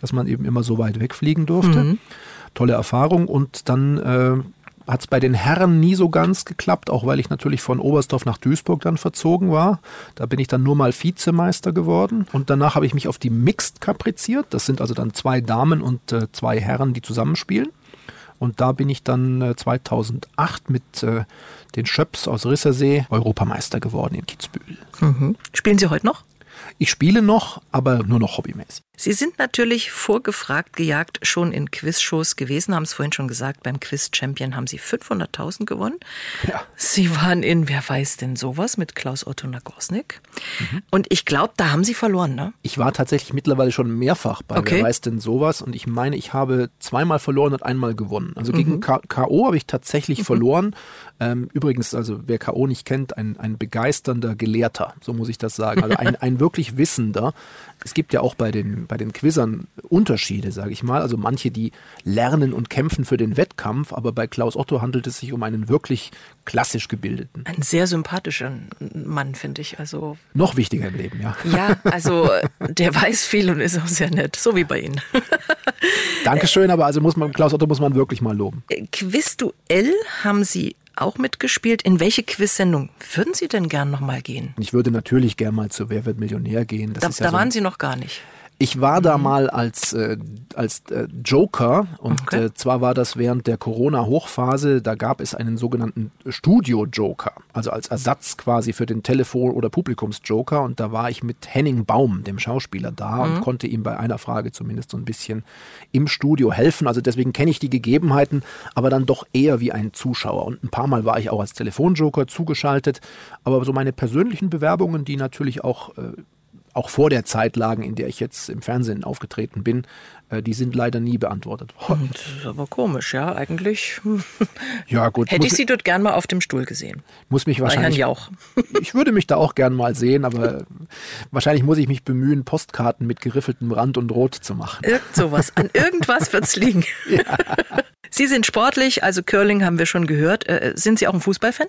dass man eben immer so weit wegfliegen durfte. Mhm. Tolle Erfahrung. Und dann äh, hat es bei den Herren nie so ganz geklappt, auch weil ich natürlich von Oberstdorf nach Duisburg dann verzogen war. Da bin ich dann nur mal Vizemeister geworden und danach habe ich mich auf die Mixed kapriziert. Das sind also dann zwei Damen und äh, zwei Herren, die zusammenspielen. Und da bin ich dann äh, 2008 mit äh, den Schöps aus Rissersee Europameister geworden in Kitzbühel. Mhm. Spielen Sie heute noch? Ich spiele noch, aber nur noch hobbymäßig. Sie sind natürlich vorgefragt gejagt schon in Quizshows gewesen, haben es vorhin schon gesagt, beim Quiz Champion haben Sie 500.000 gewonnen. Ja. Sie waren in, wer weiß denn sowas, mit Klaus Otto Nagosnik. Mhm. Und ich glaube, da haben Sie verloren, ne? Ich war tatsächlich mittlerweile schon mehrfach bei okay. wer weiß denn sowas und ich meine, ich habe zweimal verloren und einmal gewonnen. Also mhm. gegen K.O. habe ich tatsächlich mhm. verloren. Ähm, übrigens, also wer K.O. nicht kennt, ein, ein begeisternder Gelehrter, so muss ich das sagen. Also ein, ein wirklich Wissender. Es gibt ja auch bei den, bei den Quizzern Unterschiede, sage ich mal. Also manche, die lernen und kämpfen für den Wettkampf, aber bei Klaus Otto handelt es sich um einen wirklich klassisch gebildeten. Ein sehr sympathischer Mann, finde ich. Also Noch wichtiger im Leben, ja. Ja, also der weiß viel und ist auch sehr nett, so wie bei Ihnen. Dankeschön, aber also muss man, Klaus Otto muss man wirklich mal loben. Quizduell haben Sie auch mitgespielt. In welche Quiz-Sendung würden Sie denn gern nochmal gehen? Ich würde natürlich gern mal zu Wer wird Millionär gehen. Das da, ja da so waren Sie noch gar nicht. Ich war da mhm. mal als, äh, als äh, Joker und okay. äh, zwar war das während der Corona-Hochphase, da gab es einen sogenannten Studio-Joker, also als Ersatz quasi für den Telefon- oder Publikums-Joker und da war ich mit Henning Baum, dem Schauspieler, da mhm. und konnte ihm bei einer Frage zumindest so ein bisschen im Studio helfen. Also deswegen kenne ich die Gegebenheiten, aber dann doch eher wie ein Zuschauer. Und ein paar Mal war ich auch als Telefonjoker zugeschaltet, aber so meine persönlichen Bewerbungen, die natürlich auch äh, auch vor der Zeit lagen, in der ich jetzt im Fernsehen aufgetreten bin, äh, die sind leider nie beantwortet worden. Das ist aber komisch, ja, eigentlich. Ja, gut. Hätte ich Sie dort gern mal auf dem Stuhl gesehen. Muss mich wahrscheinlich. Herrn Jauch. Ich würde mich da auch gern mal sehen, aber wahrscheinlich muss ich mich bemühen, Postkarten mit geriffeltem Rand und Rot zu machen. Irgend sowas. An irgendwas wird es liegen. Ja. Sie sind sportlich, also Curling haben wir schon gehört. Äh, sind Sie auch ein Fußballfan?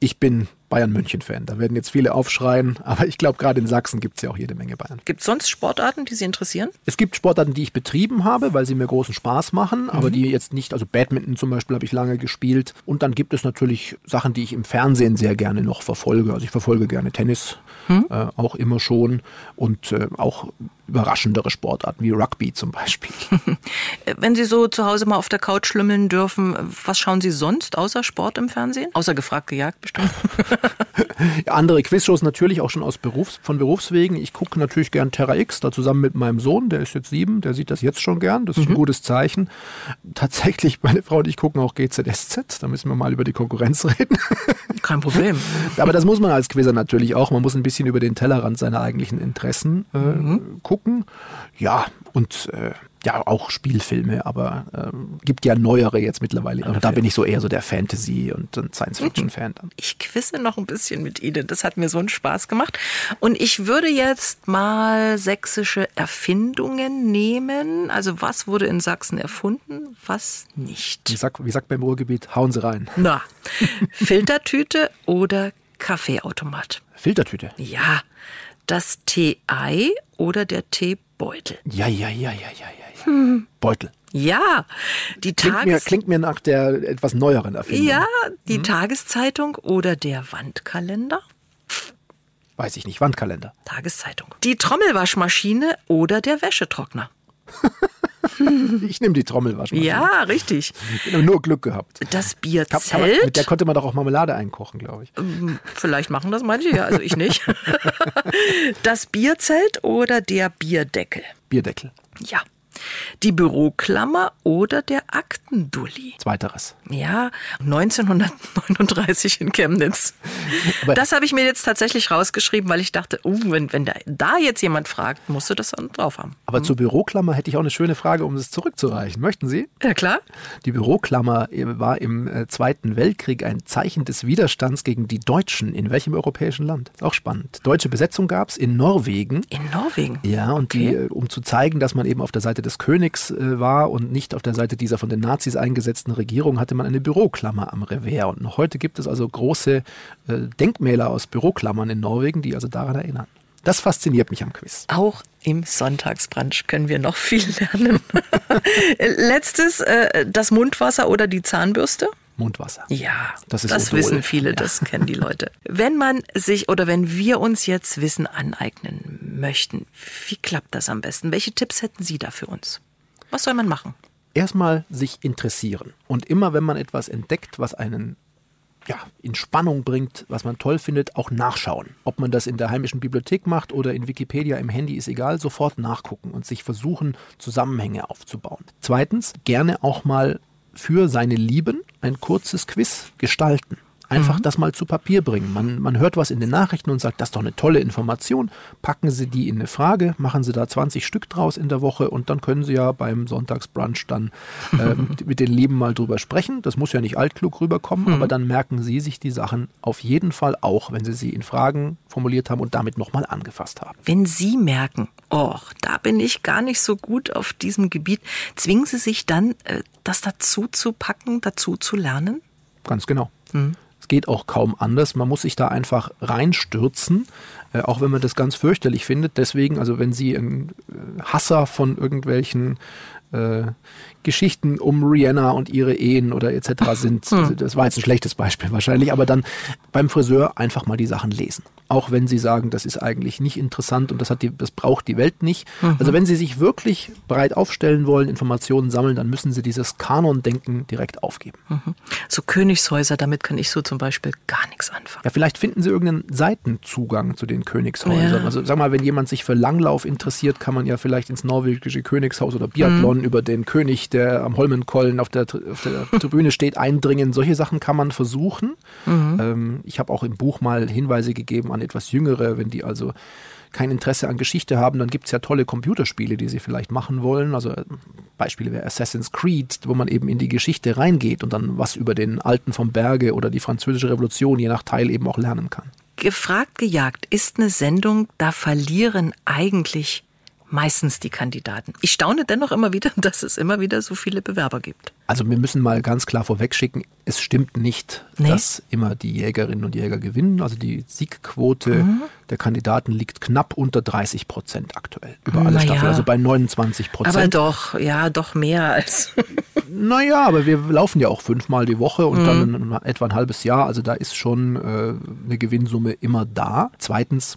Ich bin Bayern München-Fan. Da werden jetzt viele aufschreien, aber ich glaube, gerade in Sachsen gibt es ja auch jede Menge Bayern. Gibt es sonst Sportarten, die Sie interessieren? Es gibt Sportarten, die ich betrieben habe, weil sie mir großen Spaß machen, mhm. aber die jetzt nicht, also Badminton zum Beispiel habe ich lange gespielt. Und dann gibt es natürlich Sachen, die ich im Fernsehen sehr gerne noch verfolge. Also ich verfolge gerne Tennis, mhm. äh, auch immer schon. Und äh, auch überraschendere Sportarten wie Rugby zum Beispiel. Wenn Sie so zu Hause mal auf der Couch schlümmeln dürfen, was schauen Sie sonst außer Sport im Fernsehen? Außer gefragt, gejagt bestimmt. andere Quizshows natürlich auch schon aus Berufs-, von Berufswegen. Ich gucke natürlich gern Terra X, da zusammen mit meinem Sohn, der ist jetzt sieben, der sieht das jetzt schon gern. Das ist mhm. ein gutes Zeichen. Tatsächlich, meine Frau und ich gucken auch GZSZ, da müssen wir mal über die Konkurrenz reden. Kein Problem. Aber das muss man als Quizzer natürlich auch. Man muss ein bisschen über den Tellerrand seiner eigentlichen Interessen äh, mhm. gucken. Ja, und äh, ja auch Spielfilme, aber ähm, gibt ja neuere jetzt mittlerweile. Und da bin ich so eher so der Fantasy- und, Science-Fiction-Fan dann. Ich quisse noch ein bisschen mit Ihnen. Das hat mir so einen Spaß gemacht. Und ich würde jetzt mal sächsische Erfindungen nehmen. Also was wurde in Sachsen erfunden, was nicht? Wie sagt, wie sagt beim Ruhrgebiet, hauen Sie rein. Na, Filtertüte oder Kaffeeautomat? Filtertüte. Ja, das Tee-Ei oder der Teebeutel? Ja, ja, ja, ja, ja, ja. Hm. Beutel. Ja, die Klingt mir, Tages klingt mir nach der etwas neueren Erfindung. ja, die Tageszeitung oder der Wandkalender? Weiß ich nicht, Wandkalender. Tageszeitung. Die Trommelwaschmaschine oder der Wäschetrockner? Ich nehme die Trommelwaschmaschine. Ja, richtig. Nur Glück gehabt. Das Kann, kann man, Bierzelt. mit der konnte man doch auch Marmelade einkochen, glaube ich. Vielleicht machen das manche, ja, also ich nicht. Das Bierzelt oder der Bierdeckel? Bierdeckel. Ja. Die Büroklammer oder der Aktendulli? Zweiteres. Ja, 1939 in Chemnitz. Aber- das habe ich mir jetzt tatsächlich rausgeschrieben, weil ich dachte, uh, wenn, wenn da, da jetzt jemand fragt, musst du das dann drauf haben. Aber zur Büroklammer hätte ich auch eine schöne Frage, um es zurückzureichen. Möchten Sie? Ja, klar. Die Büroklammer äh, war im äh, Zweiten Weltkrieg ein Zeichen des Widerstands gegen die Deutschen. In welchem europäischen Land? Auch spannend. Deutsche Besetzung gab es in Norwegen. In Norwegen. Ja, und die, Okay. äh, um zu zeigen, dass man eben auf der Seite des Königs äh, war und nicht auf der Seite dieser von den Nazis eingesetzten Regierung, hatte man eine Büroklammer am Revers. Und noch heute gibt es also große äh, Denkmäler aus Büroklammern in Norwegen, die also daran erinnern. Das fasziniert mich am Quiz. Auch im Sonntagsbrunch können wir noch viel lernen. Letztes, äh, das Mundwasser oder die Zahnbürste? Mundwasser. Ja, Das ist Odol. wissen viele, das kennen die Leute. Wenn man sich oder wenn wir uns jetzt Wissen aneignen möchten, wie klappt das am besten? Welche Tipps hätten Sie da für uns? Was soll man machen? Erstmal sich interessieren. Und immer wenn man etwas entdeckt, was einen ja, in Spannung bringt, was man toll findet, auch nachschauen. Ob man das in der heimischen Bibliothek macht oder in Wikipedia im Handy, ist egal, sofort nachgucken und sich versuchen, Zusammenhänge aufzubauen. Zweitens, gerne auch mal für seine Lieben ein kurzes Quiz gestalten. Einfach das mal zu Papier bringen. Man, man hört was in den Nachrichten und sagt, das ist doch eine tolle Information. Packen Sie die in eine Frage, machen Sie da 20 Stück draus in der Woche und dann können Sie ja beim Sonntagsbrunch dann ähm, mit den Lieben mal drüber sprechen. Das muss ja nicht altklug rüberkommen, aber dann merken Sie sich die Sachen auf jeden Fall auch, wenn Sie sie in Fragen formuliert haben und damit nochmal angefasst haben. Wenn Sie merken, oh, da bin ich gar nicht so gut auf diesem Gebiet, zwingen Sie sich dann, äh, das dazu zu packen, dazu zu lernen? Ganz genau. Es geht auch kaum anders. Man muss sich da einfach reinstürzen, äh, auch wenn man das ganz fürchterlich findet. Deswegen, also wenn Sie ein äh, Hasser von irgendwelchen äh, Geschichten um Rihanna und ihre Ehen oder etc. sind, das war jetzt ein schlechtes Beispiel wahrscheinlich, aber dann beim Friseur einfach mal die Sachen lesen. Auch wenn Sie sagen, das ist eigentlich nicht interessant und das, hat die, das braucht die Welt nicht. Also wenn Sie sich wirklich breit aufstellen wollen, Informationen sammeln, dann müssen Sie dieses Kanon-Denken direkt aufgeben. So Königshäuser, damit kann ich so zum Beispiel gar nichts anfangen. Ja, vielleicht finden Sie irgendeinen Seitenzugang zu den Königshäusern. Ja. Also sag mal, wenn jemand sich für Langlauf interessiert, kann man ja vielleicht ins norwegische Königshaus oder Biathlon über den König, der am Holmenkollen auf der, auf der Tribüne steht, eindringen. Solche Sachen kann man versuchen. Ähm, ich habe auch im Buch mal Hinweise gegeben an etwas Jüngere, wenn die also kein Interesse an Geschichte haben, dann gibt es ja tolle Computerspiele, die sie vielleicht machen wollen. Also äh, Beispiele wäre Assassin's Creed, wo man eben in die Geschichte reingeht und dann was über den Alten vom Berge oder die Französische Revolution je nach Teil eben auch lernen kann. Gefragt, gejagt ist eine Sendung, da verlieren eigentlich meistens die Kandidaten. Ich staune dennoch immer wieder, dass es immer wieder so viele Bewerber gibt. Also wir müssen mal ganz klar vorwegschicken, es stimmt nicht, Nee. dass immer die Jägerinnen und Jäger gewinnen. Also die Siegquote Mhm. der Kandidaten liegt knapp unter 30 Prozent aktuell über alle Staffeln, ja. also bei 29% Aber Prozent. doch, ja, doch mehr als. Naja, aber wir laufen ja auch fünfmal die Woche und dann ein, etwa ein halbes Jahr. Also da ist schon äh, eine Gewinnsumme immer da. Zweitens,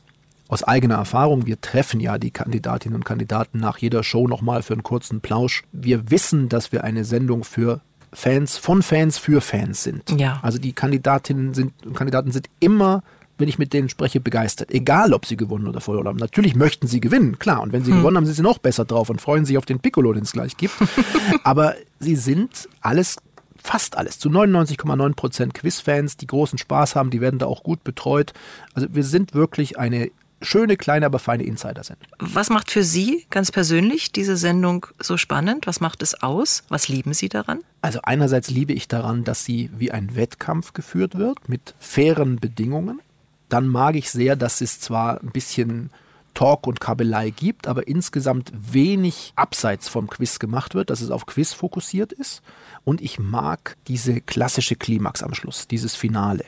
aus eigener Erfahrung, wir treffen ja die Kandidatinnen und Kandidaten nach jeder Show nochmal für einen kurzen Plausch. Wir wissen, dass wir eine Sendung für Fans, von Fans für Fans sind. Ja. Also die Kandidatinnen sind, und Kandidaten sind immer wenn ich mit denen spreche, begeistert. Egal, ob sie gewonnen oder verloren haben. Natürlich möchten sie gewinnen, klar. Und wenn sie gewonnen haben, sind sie noch besser drauf und freuen sich auf den Piccolo, den es gleich gibt. Aber sie sind alles, fast alles, zu 99,9 Prozent Quizfans, die großen Spaß haben, die werden da auch gut betreut. Also wir sind wirklich eine schöne, kleine, aber feine Insider-Sendung. Was macht für Sie ganz persönlich diese Sendung so spannend? Was macht es aus? Was lieben Sie daran? Also einerseits liebe ich daran, dass sie wie ein Wettkampf geführt wird, mit fairen Bedingungen. Dann mag ich sehr, dass es zwar ein bisschen Talk und Kabelei gibt, aber insgesamt wenig abseits vom Quiz gemacht wird, dass es auf Quiz fokussiert ist. Und ich mag diese klassische Klimax am Schluss, dieses Finale.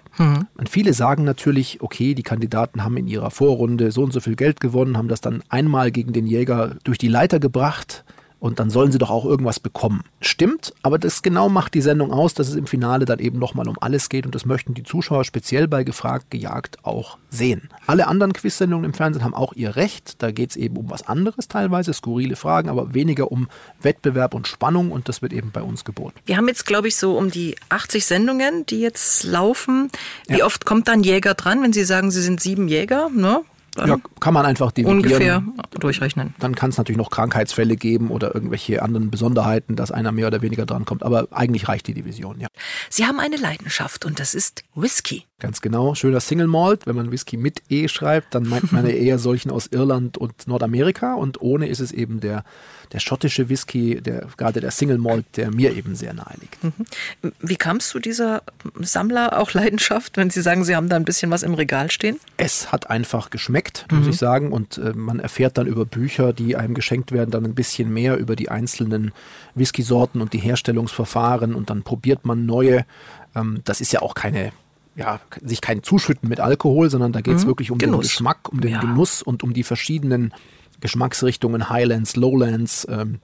Und viele sagen natürlich, okay, die Kandidaten haben in ihrer Vorrunde so und so viel Geld gewonnen, haben das dann einmal gegen den Jäger durch die Leiter gebracht. Und dann sollen sie doch auch irgendwas bekommen. Stimmt, aber das genau macht die Sendung aus, dass es im Finale dann eben nochmal um alles geht und das möchten die Zuschauer speziell bei Gefragt, Gejagt auch sehen. Alle anderen Quiz-Sendungen im Fernsehen haben auch ihr Recht, da geht es eben um was anderes teilweise, skurrile Fragen, aber weniger um Wettbewerb und Spannung und das wird eben bei uns geboten. Wir haben jetzt, glaube ich, so um die 80 Sendungen, die jetzt laufen. Wie ja. oft kommt dann Jäger dran, wenn Sie sagen, Sie sind sieben Jäger? Ne? Ja, kann man einfach dividieren. Ungefähr durchrechnen. Dann kann es natürlich noch Krankheitsfälle geben oder irgendwelche anderen Besonderheiten, dass einer mehr oder weniger drankommt. Aber eigentlich reicht die Division, ja. Sie haben eine Leidenschaft und das ist Whisky. Ganz genau. Schöner Single Malt. Wenn man Whisky mit E schreibt, dann meint man eher solchen aus Irland und Nordamerika. Und ohne ist es eben der, der schottische Whisky, der, gerade der Single Malt, der mir eben sehr nahe liegt. Mhm. Wie kamst du dieser Sammler auch Leidenschaft, wenn Sie sagen, Sie haben da ein bisschen was im Regal stehen? Es hat einfach geschmeckt geschmeckt, muss mhm. ich sagen. Und äh, man erfährt dann über Bücher, die einem geschenkt werden, dann ein bisschen mehr über die einzelnen Whisky-Sorten und die Herstellungsverfahren und dann probiert man neue. Ähm, das ist ja auch keine ja, sich kein Zuschütten mit Alkohol, sondern da geht es mhm. wirklich um Genuss. den Geschmack, um den ja. Genuss und um die verschiedenen Geschmacksrichtungen, Highlands, Lowlands, ähm,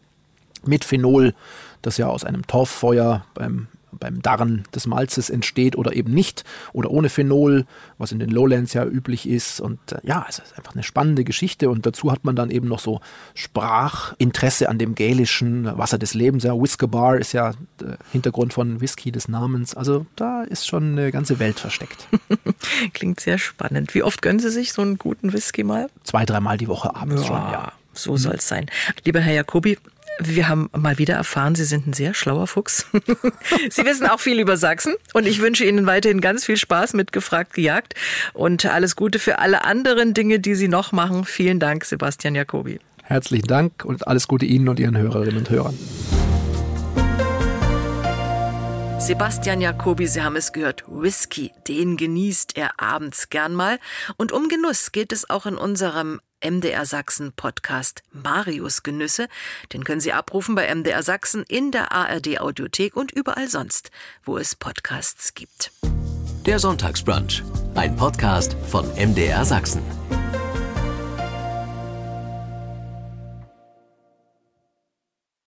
mit Phenol, das ja aus einem Torffeuer beim beim Darren des Malzes entsteht oder eben nicht oder ohne Phenol, was in den Lowlands ja üblich ist. Und äh, ja, es ist einfach eine spannende Geschichte und dazu hat man dann eben noch so Sprachinteresse an dem gälischen Wasser des Lebens. Ja, Whisker Bar ist ja der Hintergrund von Whisky des Namens. Also da ist schon eine ganze Welt versteckt. Klingt sehr spannend. Wie oft gönnen Sie sich so einen guten Whisky mal? Zwei, dreimal die Woche abends ja, schon, ja. So soll es sein. Lieber Herr Jacobi, wir haben mal wieder erfahren, Sie sind ein sehr schlauer Fuchs. Sie wissen auch viel über Sachsen und ich wünsche Ihnen weiterhin ganz viel Spaß mit Gefragt gejagt und alles Gute für alle anderen Dinge, die Sie noch machen. Vielen Dank, Sebastian Jacobi. Herzlichen Dank und alles Gute Ihnen und Ihren Hörerinnen und Hörern. Sebastian Jacobi, Sie haben es gehört, Whisky, den genießt er abends gern mal. Und um Genuss geht es auch in unserem MDR Sachsen Podcast Marius Genüsse. Den können Sie abrufen bei MDR Sachsen in der ARD Audiothek und überall sonst, wo es Podcasts gibt. Der Sonntagsbrunch, ein Podcast von MDR Sachsen.